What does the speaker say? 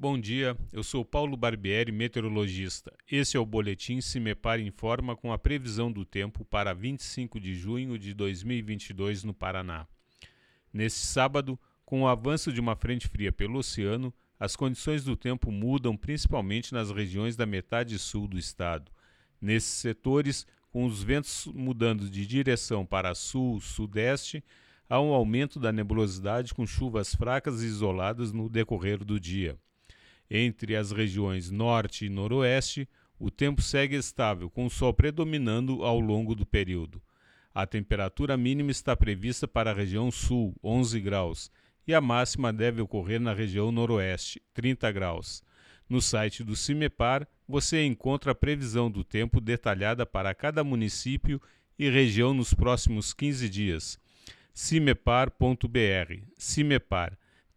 Bom dia, eu sou Paulo Barbieri, meteorologista. Esse é o boletim Cimepar Informa com a previsão do tempo para 25 de junho de 2022 no Paraná. Nesse sábado, com o avanço de uma frente fria pelo oceano, as condições do tempo mudam principalmente nas regiões da metade sul do estado. Nesses setores, com os ventos mudando de direção para sul-sudeste, há um aumento da nebulosidade com chuvas fracas e isoladas no decorrer do dia. Entre as regiões norte e noroeste, o tempo segue estável, com o sol predominando ao longo do período. A temperatura mínima está prevista para a região sul, 11 graus, e a máxima deve ocorrer na região noroeste, 30 graus. No site do CIMEPAR, você encontra a previsão do tempo detalhada para cada município e região nos próximos 15 dias. cimepar.br. CIMEPAR